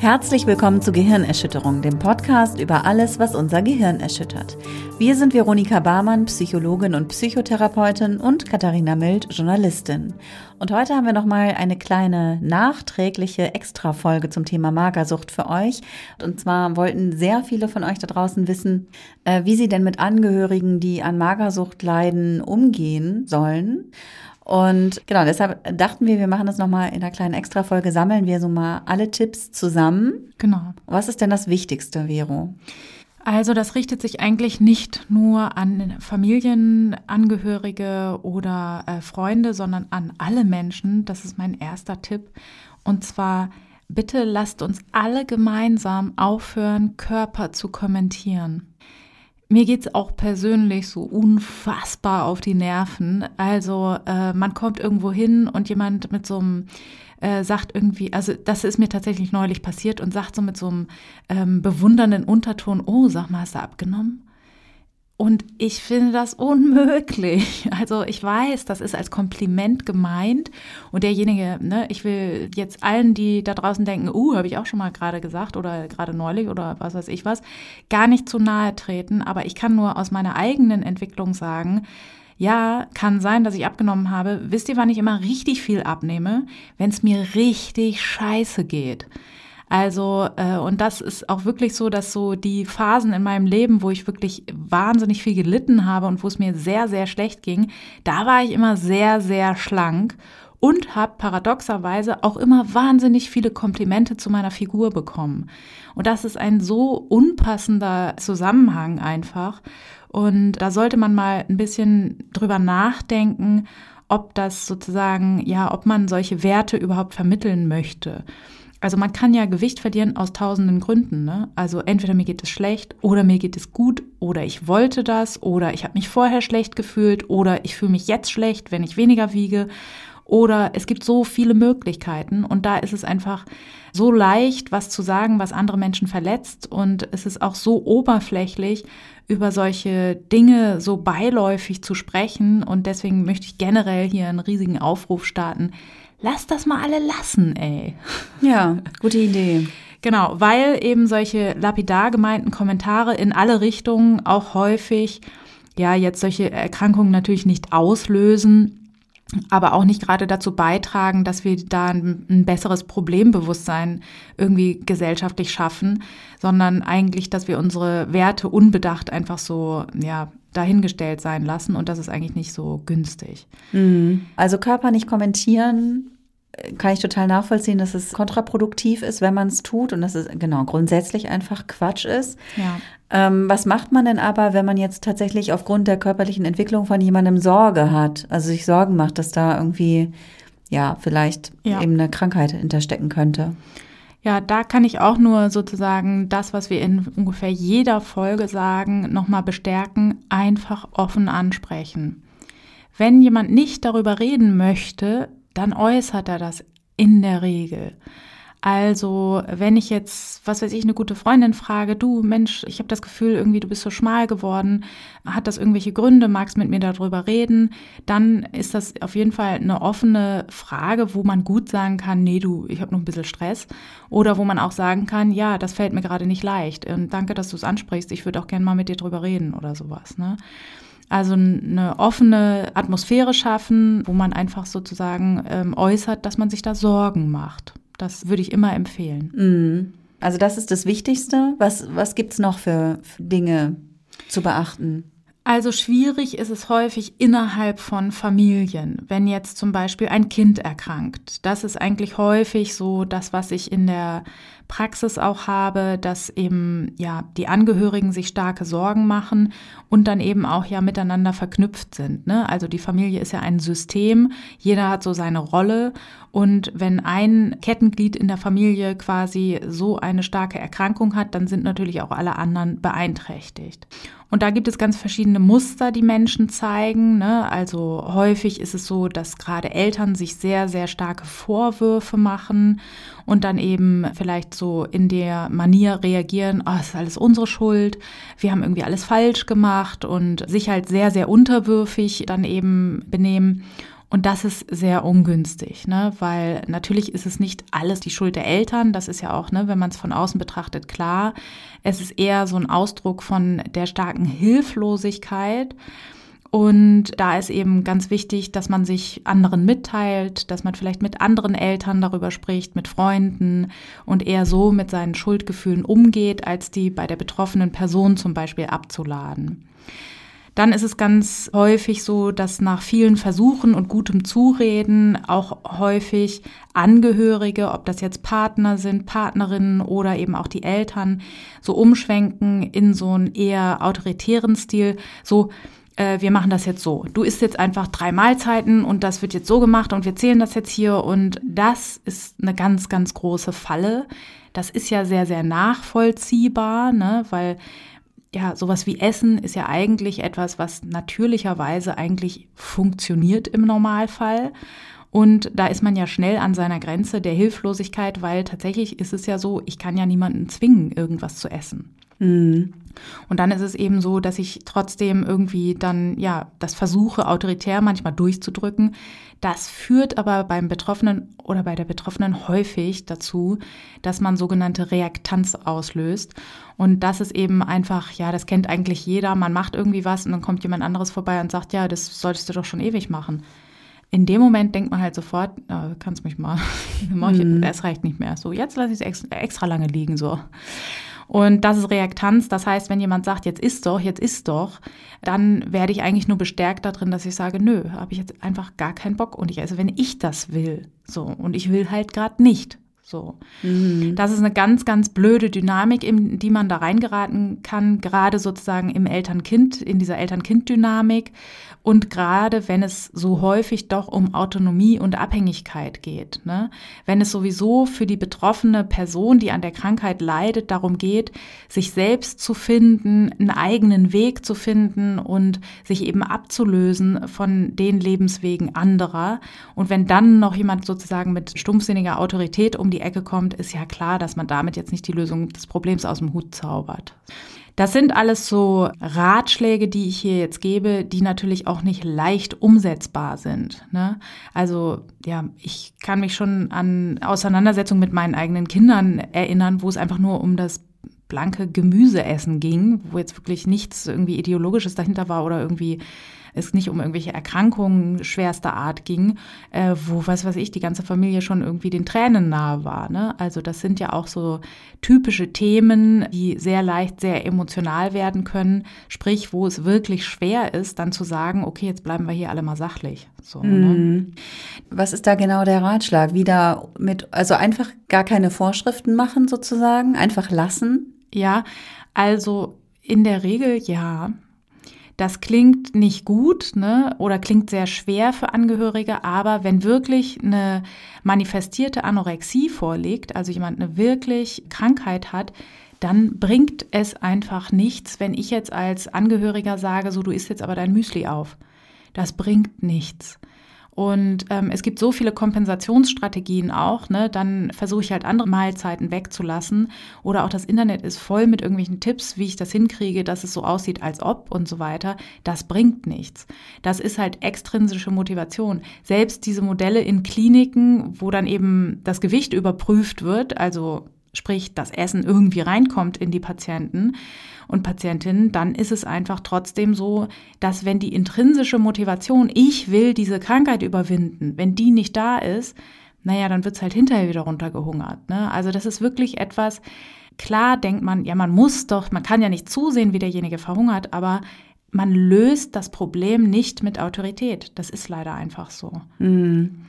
Herzlich willkommen zu Gehirnerschütterung, dem Podcast über alles, was unser Gehirn erschüttert. Wir sind Veronika Barmann, Psychologin und Psychotherapeutin und Katharina Mild, Journalistin. Und heute haben wir nochmal eine kleine nachträgliche Extra-Folge zum Thema Magersucht für euch. Und zwar wollten sehr viele von euch da draußen wissen, äh, wie sie denn mit Angehörigen, die an Magersucht leiden, umgehen sollen. Und genau, deshalb dachten wir, wir machen das nochmal in einer kleinen Extra-Folge, sammeln wir so mal alle Tipps zusammen. Genau. Was ist denn das Wichtigste, Vero? Also das richtet sich eigentlich nicht nur an Familienangehörige oder äh, Freunde, sondern an alle Menschen. Das ist mein erster Tipp. Und zwar, bitte lasst uns alle gemeinsam aufhören, Körper zu kommentieren. Mir geht's auch persönlich so unfassbar auf die Nerven. Also äh, man kommt irgendwo hin und jemand mit so einem äh, sagt irgendwie, also das ist mir tatsächlich neulich passiert und sagt so mit so einem ähm, bewundernden Unterton, oh, sag mal, hast du abgenommen? Und ich finde das unmöglich. Also ich weiß, das ist als Kompliment gemeint. Und derjenige, ne, ich will jetzt allen, die da draußen denken, uh, habe ich auch schon mal gerade gesagt oder gerade neulich oder was weiß ich was, gar nicht zu nahe treten. Aber ich kann nur aus meiner eigenen Entwicklung sagen, ja, kann sein, dass ich abgenommen habe. Wisst ihr, wann ich immer richtig viel abnehme? Wenn es mir richtig scheiße geht. Also, äh, und das ist auch wirklich so, dass so die Phasen in meinem Leben, wo ich wirklich wahnsinnig viel gelitten habe und wo es mir sehr, sehr schlecht ging, da war ich immer sehr, sehr schlank und habe paradoxerweise auch immer wahnsinnig viele Komplimente zu meiner Figur bekommen. Und das ist ein so unpassender Zusammenhang einfach. Und da sollte man mal ein bisschen drüber nachdenken, ob das sozusagen, ja, ob man solche Werte überhaupt vermitteln möchte. Also man kann ja Gewicht verlieren aus tausenden Gründen. Ne? Also entweder mir geht es schlecht oder mir geht es gut oder ich wollte das oder ich habe mich vorher schlecht gefühlt oder ich fühle mich jetzt schlecht, wenn ich weniger wiege. Oder es gibt so viele Möglichkeiten und da ist es einfach so leicht, was zu sagen, was andere Menschen verletzt und es ist auch so oberflächlich, über solche Dinge so beiläufig zu sprechen und deswegen möchte ich generell hier einen riesigen Aufruf starten lass das mal alle lassen, ey. Ja, gute Idee. Genau, weil eben solche lapidar gemeinten Kommentare in alle Richtungen auch häufig, ja, jetzt solche Erkrankungen natürlich nicht auslösen, aber auch nicht gerade dazu beitragen, dass wir da ein, ein, besseres Problembewusstsein irgendwie gesellschaftlich schaffen, sondern eigentlich, dass wir unsere Werte unbedacht einfach so, ja, dahingestellt sein lassen und das ist eigentlich nicht so günstig. Mhm. Also Körper nicht kommentieren, äh, kann ich total nachvollziehen, dass es kontraproduktiv ist, wenn man es tut und dass es genau grundsätzlich einfach Quatsch ist. Ja. Ähm, was macht man denn aber, wenn man jetzt tatsächlich aufgrund der körperlichen Entwicklung von jemandem Sorge hat, also sich Sorgen macht, dass da irgendwie ja vielleicht ja. eben eine Krankheit hinterstecken könnte? Ja, da kann ich auch nur sozusagen das, was wir in ungefähr jeder Folge sagen, nochmal bestärken, einfach offen ansprechen. Wenn jemand nicht darüber reden möchte, dann äußert er das in der Regel. Also, wenn ich jetzt, was weiß ich, eine gute Freundin frage, du Mensch, ich habe das Gefühl, irgendwie du bist so schmal geworden, hat das irgendwelche Gründe, magst mit mir darüber reden, dann ist das auf jeden Fall eine offene Frage, wo man gut sagen kann, nee, du, ich habe noch ein bisschen Stress. Oder wo man auch sagen kann, ja, das fällt mir gerade nicht leicht. Und danke, dass du es ansprichst, ich würde auch gerne mal mit dir drüber reden oder sowas. Ne? Also eine offene Atmosphäre schaffen, wo man einfach sozusagen ähm, äußert, dass man sich da Sorgen macht. Das würde ich immer empfehlen. Mhm. Also das ist das Wichtigste. Was, was gibt es noch für, für Dinge zu beachten? Also schwierig ist es häufig innerhalb von Familien, wenn jetzt zum Beispiel ein Kind erkrankt. Das ist eigentlich häufig so das, was ich in der Praxis auch habe, dass eben ja die Angehörigen sich starke Sorgen machen und dann eben auch ja miteinander verknüpft sind. Ne? Also die Familie ist ja ein System, jeder hat so seine Rolle und wenn ein Kettenglied in der Familie quasi so eine starke Erkrankung hat, dann sind natürlich auch alle anderen beeinträchtigt. Und da gibt es ganz verschiedene Muster, die Menschen zeigen. Ne? Also häufig ist es so, dass gerade Eltern sich sehr, sehr starke Vorwürfe machen und dann eben vielleicht so in der Manier reagieren, oh, ist alles unsere Schuld, wir haben irgendwie alles falsch gemacht und sich halt sehr, sehr unterwürfig dann eben benehmen. Und das ist sehr ungünstig, ne? weil natürlich ist es nicht alles die Schuld der Eltern. Das ist ja auch, ne, wenn man es von außen betrachtet, klar. Es ist eher so ein Ausdruck von der starken Hilflosigkeit. Und da ist eben ganz wichtig, dass man sich anderen mitteilt, dass man vielleicht mit anderen Eltern darüber spricht, mit Freunden und eher so mit seinen Schuldgefühlen umgeht, als die bei der betroffenen Person zum Beispiel abzuladen. Dann ist es ganz häufig so, dass nach vielen Versuchen und gutem Zureden auch häufig Angehörige, ob das jetzt Partner sind, Partnerinnen oder eben auch die Eltern, so umschwenken in so einen eher autoritären Stil, so äh, wir machen das jetzt so. Du isst jetzt einfach drei Mahlzeiten und das wird jetzt so gemacht und wir zählen das jetzt hier und das ist eine ganz, ganz große Falle. Das ist ja sehr, sehr nachvollziehbar, ne? weil ja, sowas wie Essen ist ja eigentlich etwas, was natürlicherweise eigentlich funktioniert im Normalfall. Und da ist man ja schnell an seiner Grenze der Hilflosigkeit, weil tatsächlich ist es ja so, ich kann ja niemanden zwingen, irgendwas zu essen. Mhm. Und dann ist es eben so, dass ich trotzdem irgendwie dann, ja, das versuche, autoritär manchmal durchzudrücken. Das führt aber beim Betroffenen oder bei der Betroffenen häufig dazu, dass man sogenannte Reaktanz auslöst. Und das ist eben einfach, ja, das kennt eigentlich jeder. Man macht irgendwie was und dann kommt jemand anderes vorbei und sagt, ja, das solltest du doch schon ewig machen. In dem Moment denkt man halt sofort, äh, kannst mich mal, mhm. das reicht nicht mehr. So, jetzt lasse ich es extra lange liegen, so. Und das ist Reaktanz. Das heißt, wenn jemand sagt, jetzt ist doch, jetzt ist doch, dann werde ich eigentlich nur bestärkt darin, dass ich sage, nö, habe ich jetzt einfach gar keinen Bock und ich esse, wenn ich das will. So. Und ich will halt gerade nicht. So. Mhm. Das ist eine ganz, ganz blöde Dynamik, in die man da reingeraten kann, gerade sozusagen im Eltern-Kind, in dieser Eltern-Kind-Dynamik. Und gerade wenn es so häufig doch um Autonomie und Abhängigkeit geht. Ne? Wenn es sowieso für die betroffene Person, die an der Krankheit leidet, darum geht, sich selbst zu finden, einen eigenen Weg zu finden und sich eben abzulösen von den Lebenswegen anderer. Und wenn dann noch jemand sozusagen mit stumpfsinniger Autorität um die die Ecke kommt, ist ja klar, dass man damit jetzt nicht die Lösung des Problems aus dem Hut zaubert. Das sind alles so Ratschläge, die ich hier jetzt gebe, die natürlich auch nicht leicht umsetzbar sind. Ne? Also ja, ich kann mich schon an Auseinandersetzungen mit meinen eigenen Kindern erinnern, wo es einfach nur um das blanke Gemüseessen ging, wo jetzt wirklich nichts irgendwie ideologisches dahinter war oder irgendwie es nicht um irgendwelche Erkrankungen schwerster Art ging, äh, wo, was weiß ich, die ganze Familie schon irgendwie den Tränen nahe war. Ne? Also das sind ja auch so typische Themen, die sehr leicht sehr emotional werden können. Sprich, wo es wirklich schwer ist, dann zu sagen, okay, jetzt bleiben wir hier alle mal sachlich. So, ne? Mhm. Was ist da genau der Ratschlag? Wieder mit, also einfach gar keine Vorschriften machen sozusagen, einfach lassen? Ja, also in der Regel ja. Das klingt nicht gut ne, oder klingt sehr schwer für Angehörige, aber wenn wirklich eine manifestierte Anorexie vorliegt, also jemand eine wirklich Krankheit hat, dann bringt es einfach nichts, wenn ich jetzt als Angehöriger sage, so du isst jetzt aber dein Müsli auf. Das bringt nichts. Und ähm, es gibt so viele Kompensationsstrategien auch, ne? Dann versuche ich halt andere Mahlzeiten wegzulassen. Oder auch das Internet ist voll mit irgendwelchen Tipps, wie ich das hinkriege, dass es so aussieht, als ob und so weiter. Das bringt nichts. Das ist halt extrinsische Motivation. Selbst diese Modelle in Kliniken, wo dann eben das Gewicht überprüft wird, also sprich das Essen irgendwie reinkommt in die Patienten und Patientinnen, dann ist es einfach trotzdem so, dass wenn die intrinsische Motivation, ich will diese Krankheit überwinden, wenn die nicht da ist, naja, dann wird es halt hinterher wieder runtergehungert. Ne? Also das ist wirklich etwas, klar denkt man, ja, man muss doch, man kann ja nicht zusehen, wie derjenige verhungert, aber man löst das Problem nicht mit Autorität. Das ist leider einfach so. Mhm.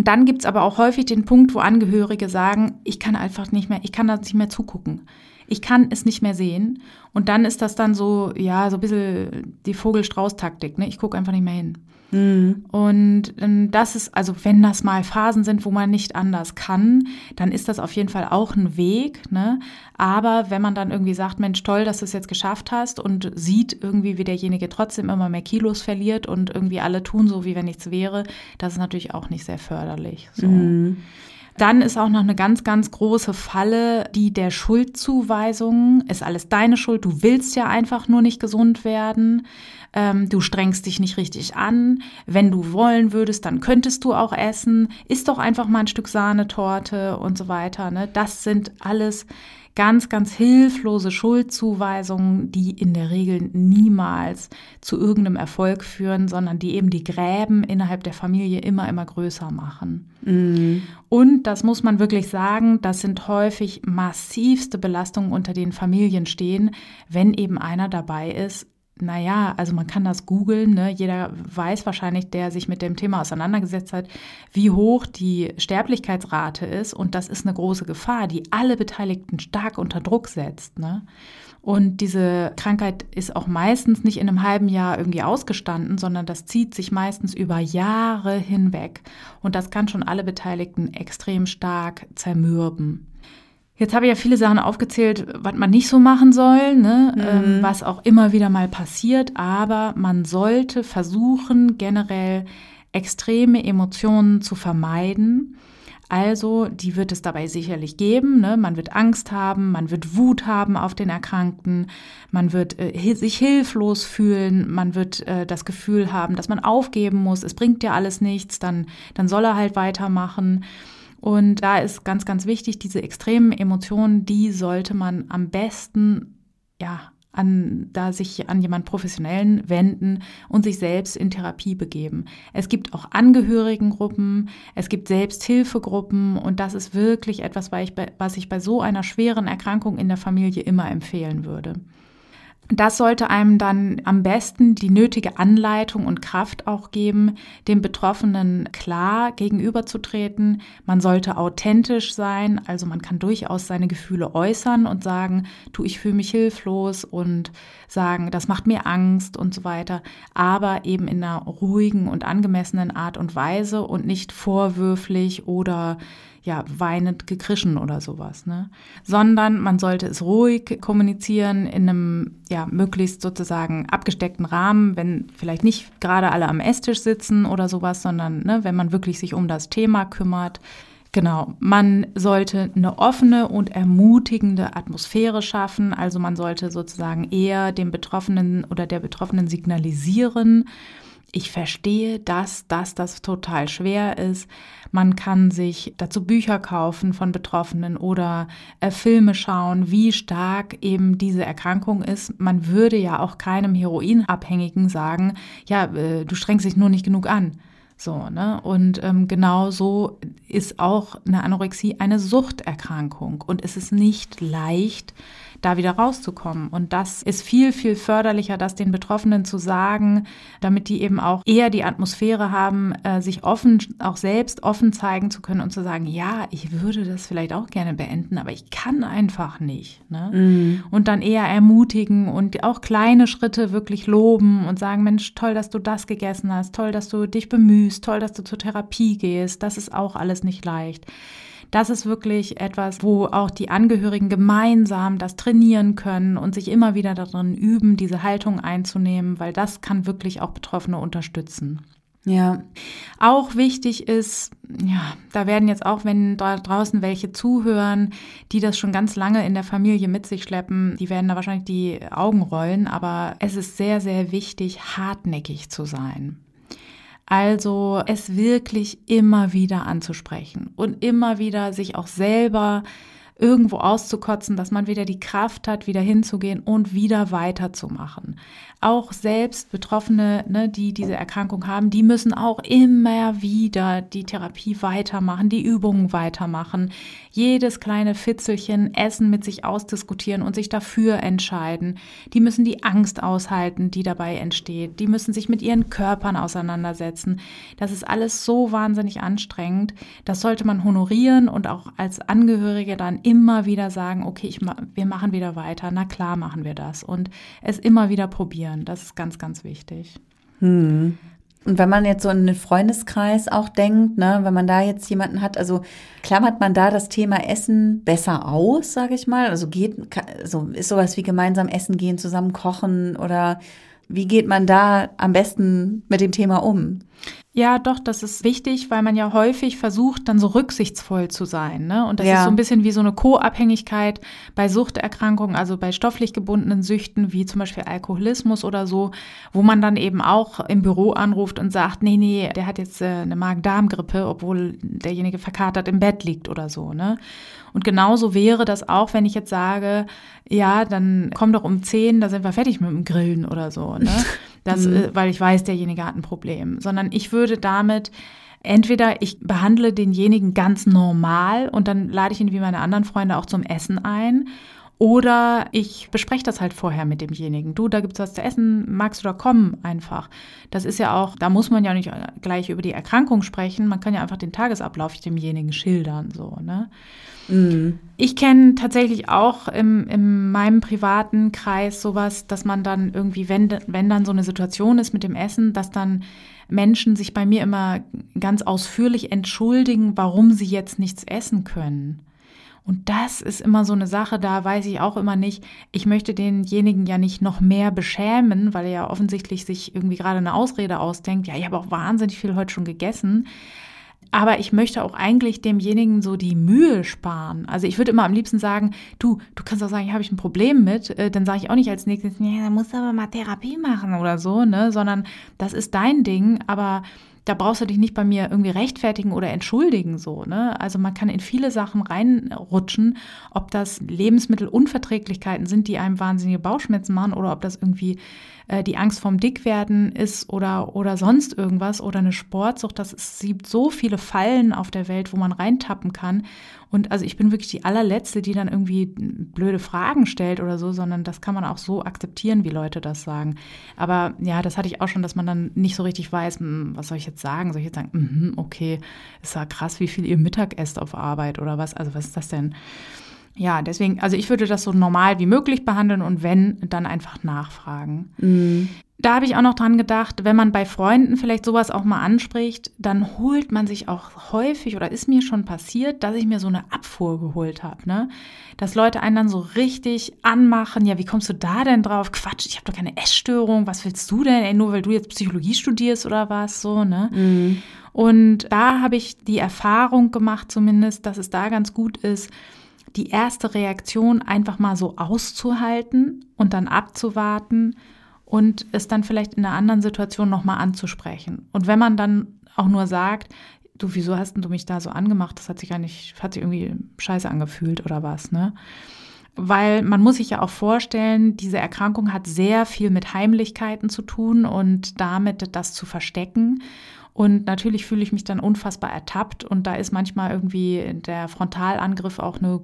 Und dann gibt es aber auch häufig den Punkt, wo Angehörige sagen, ich kann einfach nicht mehr, ich kann da nicht mehr zugucken. Ich kann es nicht mehr sehen. Und dann ist das dann so, ja, so ein bisschen die Vogel-Strauß-Taktik. Ne? Ich gucke einfach nicht mehr hin. Mhm. Und ähm, das ist, also wenn das mal Phasen sind, wo man nicht anders kann, dann ist das auf jeden Fall auch ein Weg. Ne? Aber wenn man dann irgendwie sagt, Mensch, toll, dass du es jetzt geschafft hast und sieht irgendwie, wie derjenige trotzdem immer mehr Kilos verliert und irgendwie alle tun so, wie wenn nichts wäre, das ist natürlich auch nicht sehr förderlich. So. Mhm. Dann ist auch noch eine ganz, ganz große Falle, die der Schuldzuweisung. Ist alles deine Schuld, du willst ja einfach nur nicht gesund werden, ähm, du strengst dich nicht richtig an, wenn du wollen würdest, dann könntest du auch essen, isst doch einfach mal ein Stück Sahnetorte und so weiter. Ne? Das sind alles ganz, ganz hilflose Schuldzuweisungen, die in der Regel niemals zu irgendeinem Erfolg führen, sondern die eben die Gräben innerhalb der Familie immer, immer größer machen. Mhm. Und das muss man wirklich sagen, das sind häufig massivste Belastungen, unter denen Familien stehen, wenn eben einer dabei ist, naja, also man kann das googeln, ne? jeder weiß wahrscheinlich, der sich mit dem Thema auseinandergesetzt hat, wie hoch die Sterblichkeitsrate ist und das ist eine große Gefahr, die alle Beteiligten stark unter Druck setzt. Ne? Und diese Krankheit ist auch meistens nicht in einem halben Jahr irgendwie ausgestanden, sondern das zieht sich meistens über Jahre hinweg und das kann schon alle Beteiligten extrem stark zermürben. Jetzt habe ich ja viele Sachen aufgezählt, was man nicht so machen soll, ne? Mhm. Ähm, was auch immer wieder mal passiert, aber man sollte versuchen, generell extreme Emotionen zu vermeiden. Also, die wird es dabei sicherlich geben. Ne? Man wird Angst haben, man wird Wut haben auf den Erkrankten, man wird äh, sich hilflos fühlen, man wird äh, das Gefühl haben, dass man aufgeben muss, es bringt ja alles nichts, dann, dann soll er halt weitermachen. Und da ist ganz, ganz wichtig, diese extremen Emotionen, die sollte man am besten, ja, an, da sich an jemand Professionellen wenden und sich selbst in Therapie begeben. Es gibt auch Angehörigengruppen, es gibt Selbsthilfegruppen und das ist wirklich etwas, was ich bei so einer schweren Erkrankung in der Familie immer empfehlen würde. Das sollte einem dann am besten die nötige Anleitung und Kraft auch geben, dem Betroffenen klar gegenüberzutreten. Man sollte authentisch sein, also man kann durchaus seine Gefühle äußern und sagen, tu, ich fühle mich hilflos und sagen, das macht mir Angst und so weiter, aber eben in einer ruhigen und angemessenen Art und Weise und nicht vorwürflich oder ja, weinend gekrischen oder sowas, ne? Sondern man sollte es ruhig kommunizieren in einem, ja, möglichst sozusagen abgesteckten Rahmen, wenn vielleicht nicht gerade alle am Esstisch sitzen oder sowas, sondern, ne, wenn man wirklich sich um das Thema kümmert. Genau, man sollte eine offene und ermutigende Atmosphäre schaffen. Also man sollte sozusagen eher dem Betroffenen oder der Betroffenen signalisieren, ich verstehe, dass, dass das total schwer ist. Man kann sich dazu Bücher kaufen von Betroffenen oder äh, Filme schauen, wie stark eben diese Erkrankung ist. Man würde ja auch keinem Heroinabhängigen sagen, ja, äh, du strengst dich nur nicht genug an. So, ne? Und ähm, genau so ist auch eine Anorexie eine Suchterkrankung. Und es ist nicht leicht, da wieder rauszukommen. Und das ist viel, viel förderlicher, das den Betroffenen zu sagen, damit die eben auch eher die Atmosphäre haben, äh, sich offen, auch selbst offen zeigen zu können und zu sagen, ja, ich würde das vielleicht auch gerne beenden, aber ich kann einfach nicht. Ne? Mhm. Und dann eher ermutigen und auch kleine Schritte wirklich loben und sagen, Mensch, toll, dass du das gegessen hast, toll, dass du dich bemühst, toll, dass du zur Therapie gehst. Das ist auch alles nicht leicht. Das ist wirklich etwas, wo auch die Angehörigen gemeinsam das trainieren können und sich immer wieder darin üben, diese Haltung einzunehmen, weil das kann wirklich auch Betroffene unterstützen. Ja. Auch wichtig ist, ja, da werden jetzt auch, wenn da draußen welche zuhören, die das schon ganz lange in der Familie mit sich schleppen, die werden da wahrscheinlich die Augen rollen, aber es ist sehr, sehr wichtig, hartnäckig zu sein. Also es wirklich immer wieder anzusprechen und immer wieder sich auch selber irgendwo auszukotzen, dass man wieder die Kraft hat, wieder hinzugehen und wieder weiterzumachen auch selbst Betroffene, ne, die diese Erkrankung haben, die müssen auch immer wieder die Therapie weitermachen, die Übungen weitermachen, jedes kleine Fitzelchen Essen mit sich ausdiskutieren und sich dafür entscheiden. Die müssen die Angst aushalten, die dabei entsteht. Die müssen sich mit ihren Körpern auseinandersetzen. Das ist alles so wahnsinnig anstrengend. Das sollte man honorieren und auch als Angehörige dann immer wieder sagen, okay, ich, wir machen wieder weiter. Na klar machen wir das. Und es immer wieder probieren. Das ist ganz, ganz wichtig. Hm. Und wenn man jetzt so in den Freundeskreis auch denkt, ne, wenn man da jetzt jemanden hat, also klammert man da das Thema Essen besser aus, sage ich mal? Also geht, so ist sowas wie gemeinsam essen gehen, zusammen kochen oder wie geht man da am besten mit dem Thema um? Ja, doch, das ist wichtig, weil man ja häufig versucht, dann so rücksichtsvoll zu sein. Ne? Und das Ja. ist so ein bisschen wie so eine Co-Abhängigkeit bei Suchterkrankungen, also bei stofflich gebundenen Süchten, wie zum Beispiel Alkoholismus oder so, wo man dann eben auch im Büro anruft und sagt, nee, nee, der hat jetzt äh, eine Magen-Darm-Grippe, obwohl derjenige verkatert im Bett liegt oder so. Ne? Und genauso wäre das auch, wenn ich jetzt sage, ja, dann komm doch um 10, da sind wir fertig mit dem Grillen oder so. Ne? Das, Mhm. äh, weil ich weiß, derjenige hat ein Problem. Sondern ich würde damit entweder ich behandle denjenigen ganz normal und dann lade ich ihn wie meine anderen Freunde auch zum Essen ein. Oder ich bespreche das halt vorher mit demjenigen. Du, da gibt's was zu essen, magst du da kommen einfach? Das ist ja auch, da muss man ja nicht gleich über die Erkrankung sprechen, man kann ja einfach den Tagesablauf demjenigen schildern, so, ne? Mhm. Ich kenne tatsächlich auch im, in meinem privaten Kreis sowas, dass man dann irgendwie, wenn, wenn dann so eine Situation ist mit dem Essen, dass dann Menschen sich bei mir immer ganz ausführlich entschuldigen, warum sie jetzt nichts essen können. Und das ist immer so eine Sache, da weiß ich auch immer nicht, ich möchte denjenigen ja nicht noch mehr beschämen, weil er ja offensichtlich sich irgendwie gerade eine Ausrede ausdenkt. Ja, ich habe auch wahnsinnig viel heute schon gegessen. Aber ich möchte auch eigentlich demjenigen so die Mühe sparen. Also ich würde immer am liebsten sagen, du, du kannst auch sagen, ja, habe ich ein Problem mit. Äh, Dann sage ich auch nicht als nächstes, ja, da musst du aber mal Therapie machen oder so, ne? Sondern das ist dein Ding, aber da brauchst du dich nicht bei mir irgendwie rechtfertigen oder entschuldigen so, ne? Also man kann in viele Sachen reinrutschen, ob das Lebensmittelunverträglichkeiten sind, die einem wahnsinnige Bauchschmerzen machen oder ob das irgendwie äh, die Angst vorm Dickwerden ist oder oder sonst irgendwas oder eine Sportsucht, das es gibt so viele Fallen auf der Welt, wo man reintappen kann und also ich bin wirklich die allerletzte, die dann irgendwie blöde Fragen stellt oder so, sondern das kann man auch so akzeptieren, wie Leute das sagen. Aber ja, das hatte ich auch schon, dass man dann nicht so richtig weiß, hm, was soll ich jetzt sagen? Soll ich jetzt sagen, mhm, okay, ist ja krass, wie viel ihr Mittag esst auf Arbeit oder was? Also was ist das denn? Ja, deswegen, also ich würde das so normal wie möglich behandeln und wenn, dann einfach nachfragen. Mhm. Da habe ich auch noch dran gedacht, wenn man bei Freunden vielleicht sowas auch mal anspricht, dann holt man sich auch häufig oder ist mir schon passiert, dass ich mir so eine Abfuhr geholt habe, ne? Dass Leute einen dann so richtig anmachen, ja, wie kommst du da denn drauf? Quatsch, ich habe doch keine Essstörung, was willst du denn? Ey, nur weil du jetzt Psychologie studierst oder was so, ne? Mhm. Und da habe ich die Erfahrung gemacht zumindest, dass es da ganz gut ist, die erste Reaktion einfach mal so auszuhalten und dann abzuwarten und es dann vielleicht in einer anderen Situation nochmal anzusprechen. Und wenn man dann auch nur sagt, du, wieso hast du mich da so angemacht? Das hat sich gar nicht, hat sich irgendwie scheiße angefühlt oder was, ne? Weil man muss sich ja auch vorstellen, diese Erkrankung hat sehr viel mit Heimlichkeiten zu tun und damit das zu verstecken. Und natürlich fühle ich mich dann unfassbar ertappt und da ist manchmal irgendwie der Frontalangriff auch eine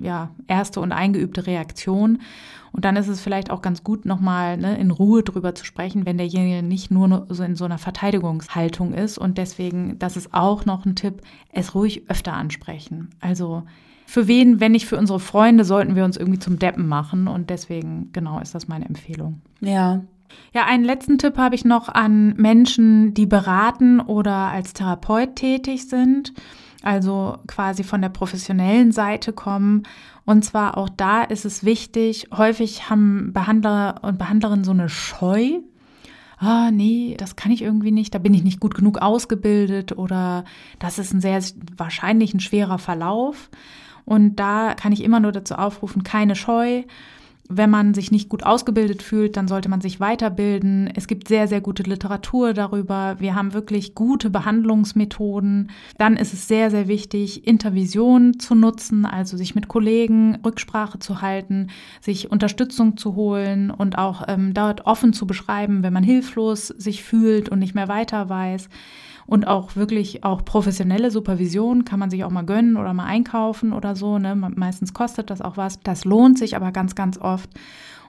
ja, erste und eingeübte Reaktion. Und dann ist es vielleicht auch ganz gut, nochmal ne, in Ruhe drüber zu sprechen, wenn derjenige nicht nur so in so einer Verteidigungshaltung ist. Und deswegen, das ist auch noch ein Tipp, es ruhig öfter ansprechen. Also für wen, wenn nicht für unsere Freunde, sollten wir uns irgendwie zum Deppen machen. Und deswegen, genau, ist das meine Empfehlung. Ja. Ja, einen letzten Tipp habe ich noch an Menschen, die beraten oder als Therapeut tätig sind, also quasi von der professionellen Seite kommen. Und zwar auch da ist es wichtig, häufig haben Behandler und Behandlerinnen so eine Scheu. Ah, nee, das kann ich irgendwie nicht, da bin ich nicht gut genug ausgebildet oder das ist ein sehr wahrscheinlich ein schwerer Verlauf. Und da kann ich immer nur dazu aufrufen, keine Scheu. Wenn man sich nicht gut ausgebildet fühlt, dann sollte man sich weiterbilden. Es gibt sehr, sehr gute Literatur darüber. Wir haben wirklich gute Behandlungsmethoden. Dann ist es sehr, sehr wichtig, Intervision zu nutzen, also sich mit Kollegen Rücksprache zu halten, sich Unterstützung zu holen und auch ähm, dort offen zu beschreiben, wenn man hilflos sich fühlt und nicht mehr weiter weiß. Und auch wirklich auch professionelle Supervision kann man sich auch mal gönnen oder mal einkaufen oder so. Ne? Meistens kostet das auch was. Das lohnt sich aber ganz, ganz oft.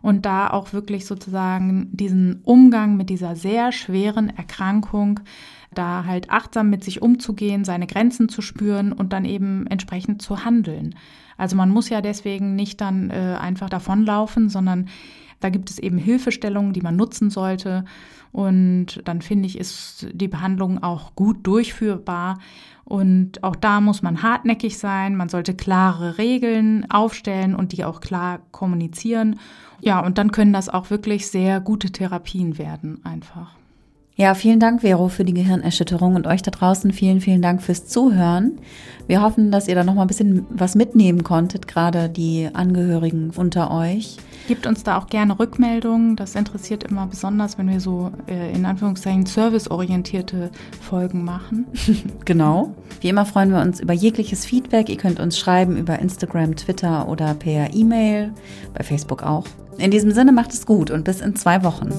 Und da auch wirklich sozusagen diesen Umgang mit dieser sehr schweren Erkrankung, da halt achtsam mit sich umzugehen, seine Grenzen zu spüren und dann eben entsprechend zu handeln. Also man muss ja deswegen nicht dann äh, einfach davonlaufen, sondern da gibt es eben Hilfestellungen, die man nutzen sollte. Und dann finde ich, ist die Behandlung auch gut durchführbar. Und auch da muss man hartnäckig sein. Man sollte klare Regeln aufstellen und die auch klar kommunizieren. Ja, und dann können das auch wirklich sehr gute Therapien werden, einfach. Ja, vielen Dank, Vero, für die Gehirnerschütterung und euch da draußen vielen, vielen Dank fürs Zuhören. Wir hoffen, dass ihr da noch mal ein bisschen was mitnehmen konntet, gerade die Angehörigen unter euch. Gebt uns da auch gerne Rückmeldungen. Das interessiert immer besonders, wenn wir so äh, in Anführungszeichen serviceorientierte Folgen machen. genau. Wie immer freuen wir uns über jegliches Feedback. Ihr könnt uns schreiben über Instagram, Twitter oder per E-Mail, bei Facebook auch. In diesem Sinne macht es gut und bis in zwei Wochen.